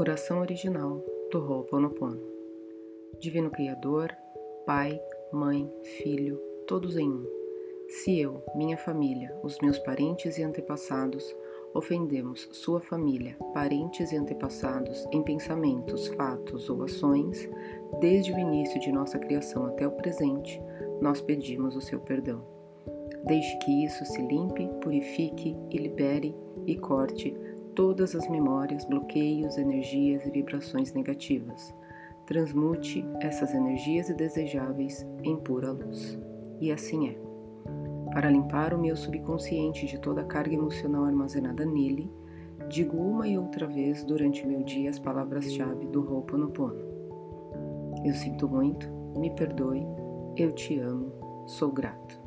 Oração original do Ho'oponopono. Divino Criador, Pai, Mãe, Filho, todos em um. Se eu, minha família, os meus parentes e antepassados ofendemos sua família, parentes e antepassados em pensamentos, fatos ou ações, desde o início de nossa criação até o presente, nós pedimos o seu perdão. Deixe que isso se limpe, purifique e libere e corte todas as memórias, bloqueios, energias e vibrações negativas. Transmute essas energias indesejáveis em pura luz. E assim é. Para limpar o meu subconsciente de toda a carga emocional armazenada nele, digo uma e outra vez durante o meu dia as palavras-chave do Ho'oponopono. Eu sinto muito, me perdoe, eu te amo, sou grato.